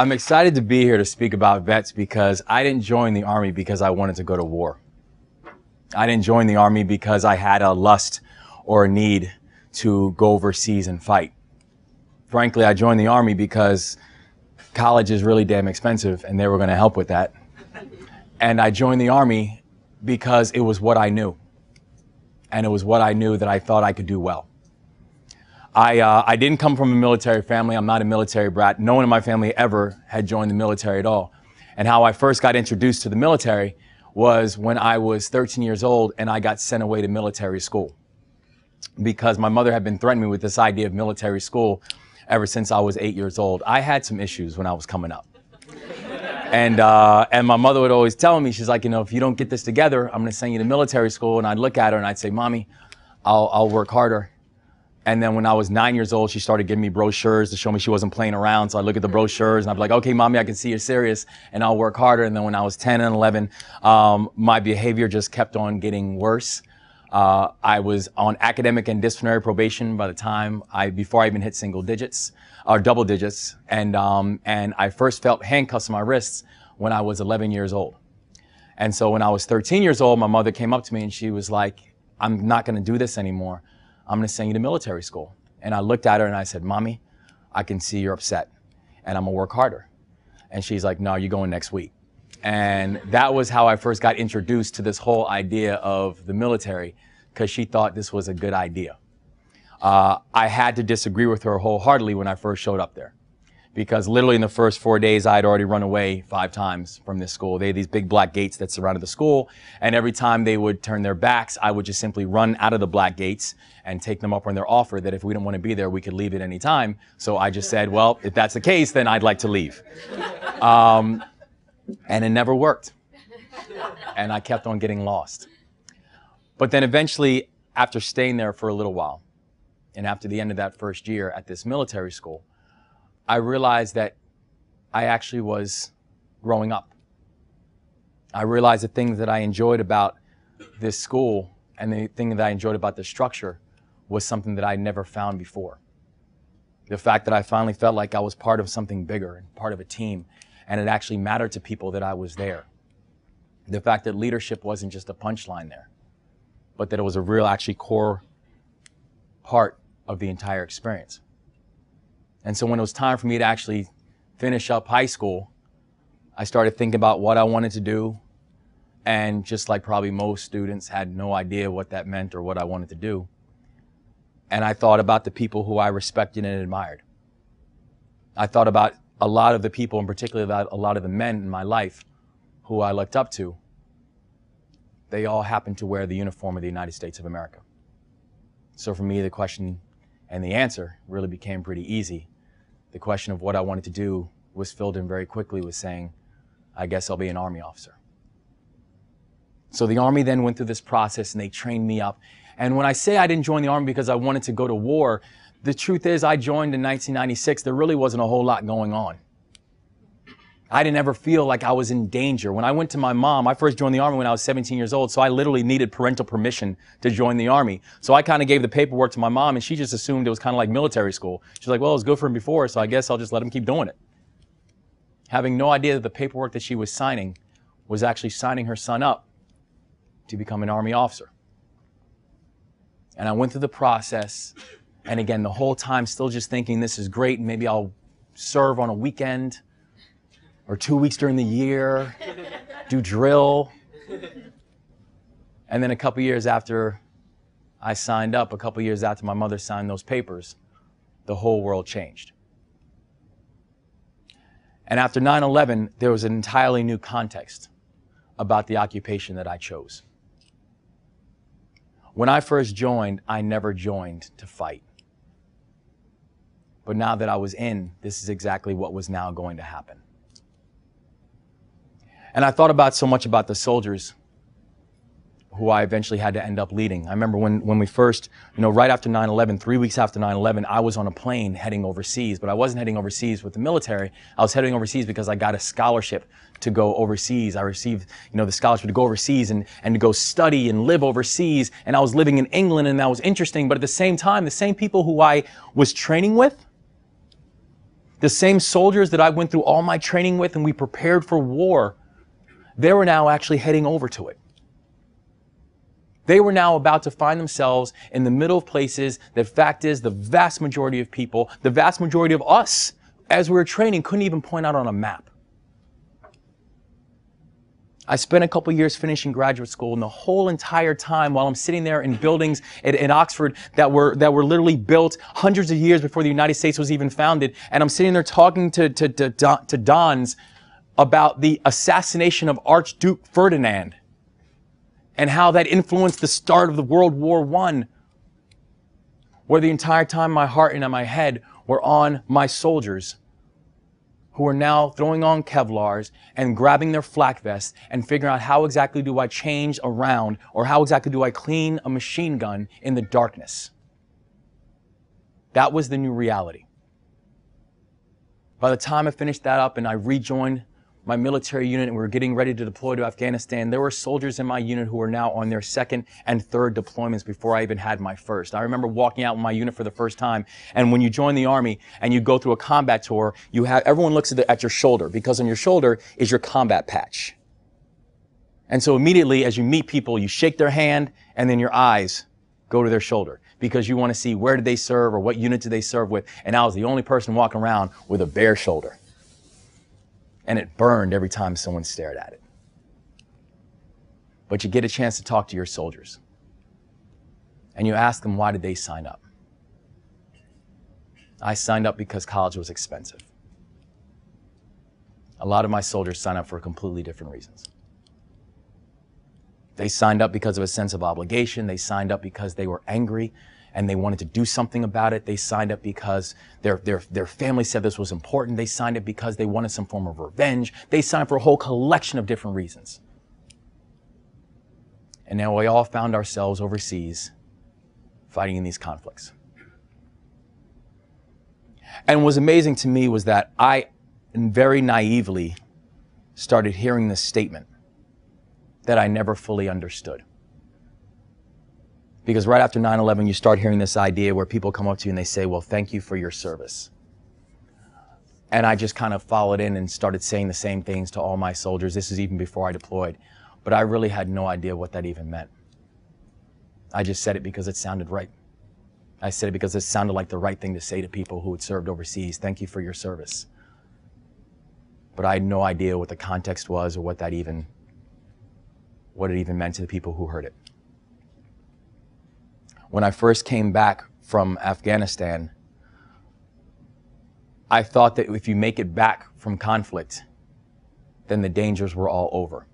I'm excited to be here to speak about vets because I didn't join the Army because I wanted to go to war. I didn't join the Army because I had a lust or a need to go overseas and fight. Frankly, I joined the Army because college is really damn expensive and they were going to help with that. And I joined the Army because it was what I knew. And it was what I knew that I thought I could do well. I, uh, I didn't come from a military family. I'm not a military brat. No one in my family ever had joined the military at all. And how I first got introduced to the military was when I was 13 years old and I got sent away to military school. Because my mother had been threatening me with this idea of military school ever since I was eight years old. I had some issues when I was coming up. and, uh, and my mother would always tell me, she's like, you know, if you don't get this together, I'm going to send you to military school. And I'd look at her and I'd say, Mommy, I'll, I'll work harder and then when I was nine years old, she started giving me brochures to show me she wasn't playing around. So I look at the brochures and I'd be like, okay, mommy, I can see you're serious and I'll work harder. And then when I was 10 and 11, um, my behavior just kept on getting worse. Uh, I was on academic and disciplinary probation by the time I, before I even hit single digits or double digits. And, um, and I first felt handcuffs on my wrists when I was 11 years old. And so when I was 13 years old, my mother came up to me and she was like, I'm not going to do this anymore. I'm to send you to military school. And I looked at her and I said, Mommy, I can see you're upset and I'm to work harder. And she's like, No, you're going next week. And that was how I first got introduced to this whole idea of the military because she thought this was a good idea. Uh, I had to disagree with her wholeheartedly when I first showed up there because literally in the first four days, I had already run away five times from this school. They had these big black gates that surrounded the school. And every time they would turn their backs, I would just simply run out of the black gates and take them up on their offer that if we didn't want to be there, we could leave at any time. So I just said, well, if that's the case, then I'd like to leave. Um, and it never worked. And I kept on getting lost. But then eventually, after staying there for a little while, and after the end of that first year at this military school, I realized that I actually was growing up. I realized the things that I enjoyed about this school and the thing that I enjoyed about the structure was something that I never found before. The fact that I finally felt like I was part of something bigger and part of a team, and it actually mattered to people that I was there. The fact that leadership wasn't just a punchline there, but that it was a real, actually core part of the entire experience. And so when it was time for me to actually finish up high school, I started thinking about what I wanted to do. And just like probably most students had no idea what that meant or what I wanted to do. And I thought about the people who I respected and admired. I thought about a lot of the people, and particularly about a lot of the men in my life who I looked up to. They all happened to wear the uniform of the United States of America. So for me, the question and the answer really became pretty easy the question of what I wanted to do was filled in very quickly with saying, I guess I'll be an Army officer. So the Army then went through this process and they trained me up. And when I say I didn't join the Army because I wanted to go to war, the truth is I joined in 1996. There really wasn't a whole lot going on. I didn't ever feel like I was in danger. When I went to my mom, I first joined the army when I was 17 years old, so I literally needed parental permission to join the army. So I kind of gave the paperwork to my mom, and she just assumed it was kind of like military school. She's like, well, it was good for him before, so I guess I'll just let him keep doing it. Having no idea that the paperwork that she was signing was actually signing her son up to become an army officer. And I went through the process, and again, the whole time still just thinking this is great, and maybe I'll serve on a weekend or two weeks during the year, do drill. And then a couple years after I signed up, a couple years after my mother signed those papers, the whole world changed. And after 9 11, there was an entirely new context about the occupation that I chose. When I first joined, I never joined to fight. But now that I was in, this is exactly what was now going to happen. And I thought about so much about the soldiers who I eventually had to end up leading. I remember when, when we first, you know, right after 9-11, three weeks after 9-11, I was on a plane heading overseas, but I wasn't heading overseas with the military. I was heading overseas because I got a scholarship to go overseas. I received, you know, the scholarship to go overseas and, and to go study and live overseas. And I was living in England and that was interesting. But at the same time, the same people who I was training with The same soldiers that I went through all my training with and we prepared for war, they were now actually heading over to it. They were now about to find themselves in the middle of places that fact is the vast majority of people, the vast majority of us, as we were training, couldn't even point out on a map. I spent a couple years finishing graduate school, and the whole entire time while I'm sitting there in buildings at, in Oxford that were that were literally built hundreds of years before the United States was even founded, and I'm sitting there talking to to to, to Dons about the assassination of Archduke Ferdinand and how that influenced the start of the World War One, where the entire time my heart and my head were on my soldiers who are now throwing on Kevlars and grabbing their flak vests and figuring out how exactly do I change around or how exactly do I clean a machine gun in the darkness. That was the new reality. By the time I finished that up and I rejoined my military unit and we were getting ready to deploy to Afghanistan, there were soldiers in my unit who were now on their second and third deployments before I even had my first. I remember walking out with my unit for the first time, and when you join the army and you go through a combat tour, you have everyone looks at, the, at your shoulder because on your shoulder is your combat patch. And so immediately as you meet people, you shake their hand and then your eyes go to their shoulder because you want to see where did they serve or what unit did they serve with. And I was the only person walking around with a bare shoulder and it burned every time someone stared at it. But you get a chance to talk to your soldiers. And you ask them, why did they sign up? I signed up because college was expensive. A lot of my soldiers signed up for completely different reasons. They signed up because of a sense of obligation. They signed up because they were angry and they wanted to do something about it. They signed up because their, their, their family said this was important. They signed up because they wanted some form of revenge. They signed for a whole collection of different reasons. And now we all found ourselves overseas fighting in these conflicts. And what was amazing to me was that I very naively started hearing this statement that I never fully understood. Because right after 9 11, you start hearing this idea where people come up to you and they say, Well, thank you for your service. And I just kind of followed in and started saying the same things to all my soldiers. This is even before I deployed. But I really had no idea what that even meant. I just said it because it sounded right. I said it because it sounded like the right thing to say to people who had served overseas. Thank you for your service. But I had no idea what the context was or what that even what it even meant to the people who heard it when I first came back from Afghanistan, I thought that if you make it back from conflict, then the dangers were all over.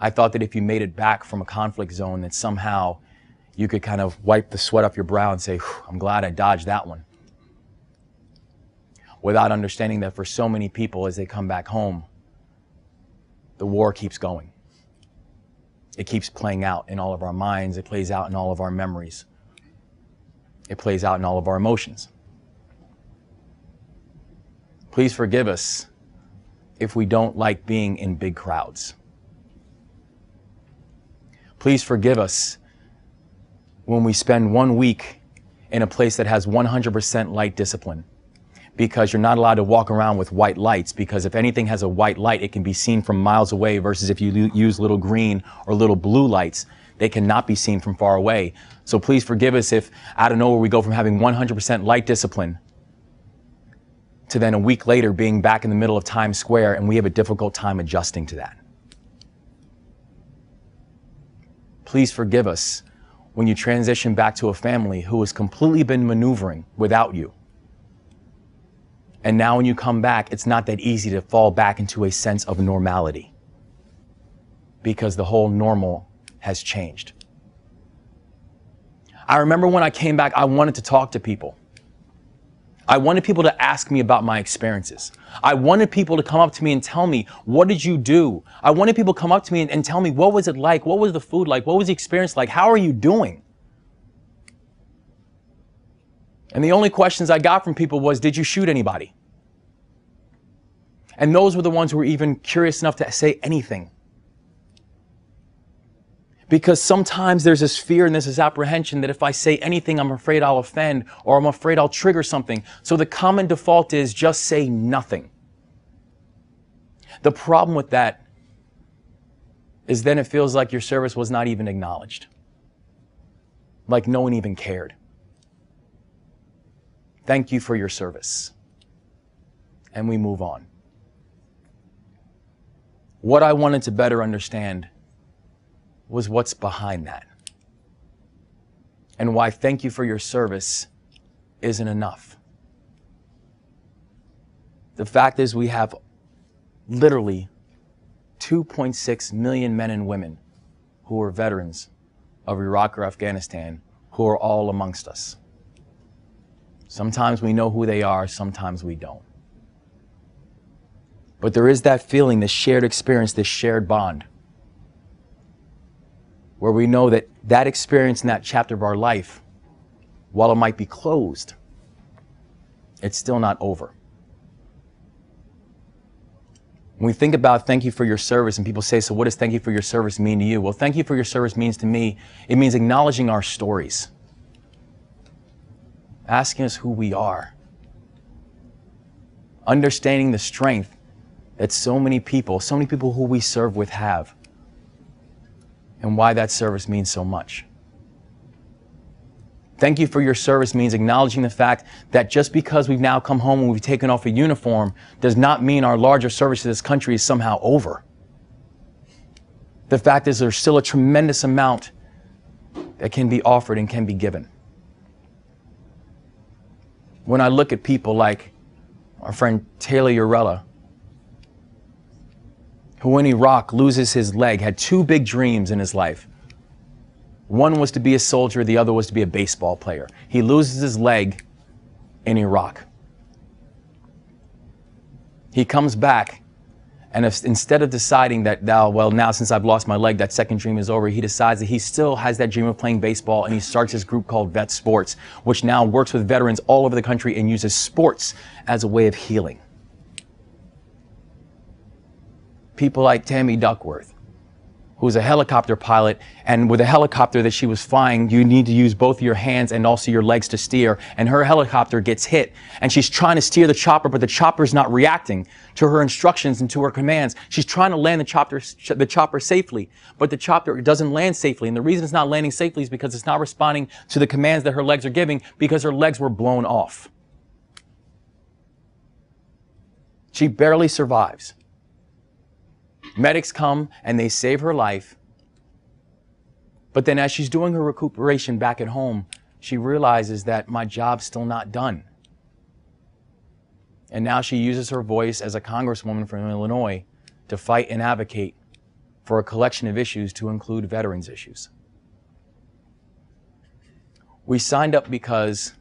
I thought that if you made it back from a conflict zone, that somehow you could kind of wipe the sweat off your brow and say, I'm glad I dodged that one. Without understanding that for so many people as they come back home, the war keeps going it keeps playing out in all of our minds. It plays out in all of our memories. It plays out in all of our emotions. Please forgive us if we don't like being in big crowds. Please forgive us when we spend one week in a place that has 100% light discipline because you're not allowed to walk around with white lights because if anything has a white light, it can be seen from miles away versus if you use little green or little blue lights, they cannot be seen from far away. So please forgive us if out of nowhere we go from having 100% light discipline to then a week later being back in the middle of Times Square and we have a difficult time adjusting to that. Please forgive us when you transition back to a family who has completely been maneuvering without you and now when you come back, it's not that easy to fall back into a sense of normality because the whole normal has changed. I remember when I came back, I wanted to talk to people. I wanted people to ask me about my experiences. I wanted people to come up to me and tell me, what did you do? I wanted people to come up to me and, and, tell me, what was it like? What was the food like? What was the experience like? How are you doing? And the only questions I got from people was, did you shoot anybody? And those were the ones who were even curious enough to say anything. Because sometimes there's this fear and there's this apprehension that if I say anything, I'm afraid I'll offend or I'm afraid I'll trigger something. So the common default is just say nothing. The problem with that is then it feels like your service was not even acknowledged, like no one even cared. Thank you for your service. And we move on. What I wanted to better understand was what's behind that. And why thank you for your service isn't enough. The fact is, we have literally 2.6 million men and women who are veterans of Iraq or Afghanistan who are all amongst us. Sometimes we know who they are, sometimes we don't. But there is that feeling, this shared experience, this shared bond where we know that that experience in that chapter of our life, while it might be closed, it's still not over. When we think about thank you for your service, and people say, So, what does thank you for your service mean to you? Well, thank you for your service means to me, it means acknowledging our stories, asking us who we are, understanding the strength that so many people, so many people who we serve with have and why that service means so much. Thank you for your service means acknowledging the fact that just because we've now come home and we've taken off a uniform does not mean our larger service to this country is somehow over. The fact is, there's still a tremendous amount that can be offered and can be given. When I look at people like our friend Taylor Urruela, who in Iraq loses his leg, had two big dreams in his life. One was to be a soldier, the other was to be a baseball player. He loses his leg in Iraq. He comes back, and if, instead of deciding that, now, well, now since I've lost my leg, that second dream is over, he decides that he still has that dream of playing baseball, and he starts his group called Vet Sports, which now works with veterans all over the country and uses sports as a way of healing. people like Tammy Duckworth, who's a helicopter pilot, and with a helicopter that she was flying, you need to use both your hands and also your legs to steer. And her helicopter gets hit, and she's trying to steer the chopper, but the chopper's not reacting to her instructions and to her commands. She's trying to land the chopper, the chopper safely, but the chopper doesn't land safely. And the reason it's not landing safely is because it's not responding to the commands that her legs are giving because her legs were blown off. She barely survives. Medics come and they save her life. But then, as she's doing her recuperation back at home, she realizes that my job's still not done. And now she uses her voice as a congresswoman from Illinois to fight and advocate for a collection of issues to include veterans issues. We signed up because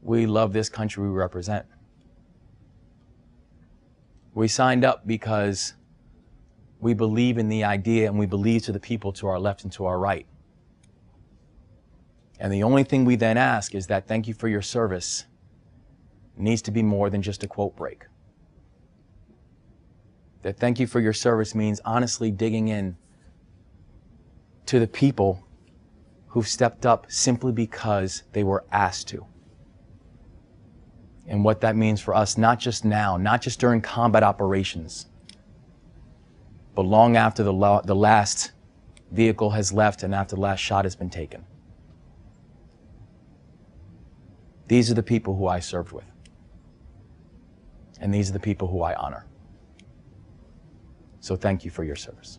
we love this country we represent. We signed up because we believe in the idea and we believe to the people to our left and to our right. And the only thing we then ask is that thank you for your service needs to be more than just a quote break. That thank you for your service means honestly digging in to the people who've stepped up simply because they were asked to. And what that means for us, not just now, not just during combat operations but long after the, la- the last vehicle has left and after the last shot has been taken. These are the people who I served with. And these are the people who I honor. So thank you for your service.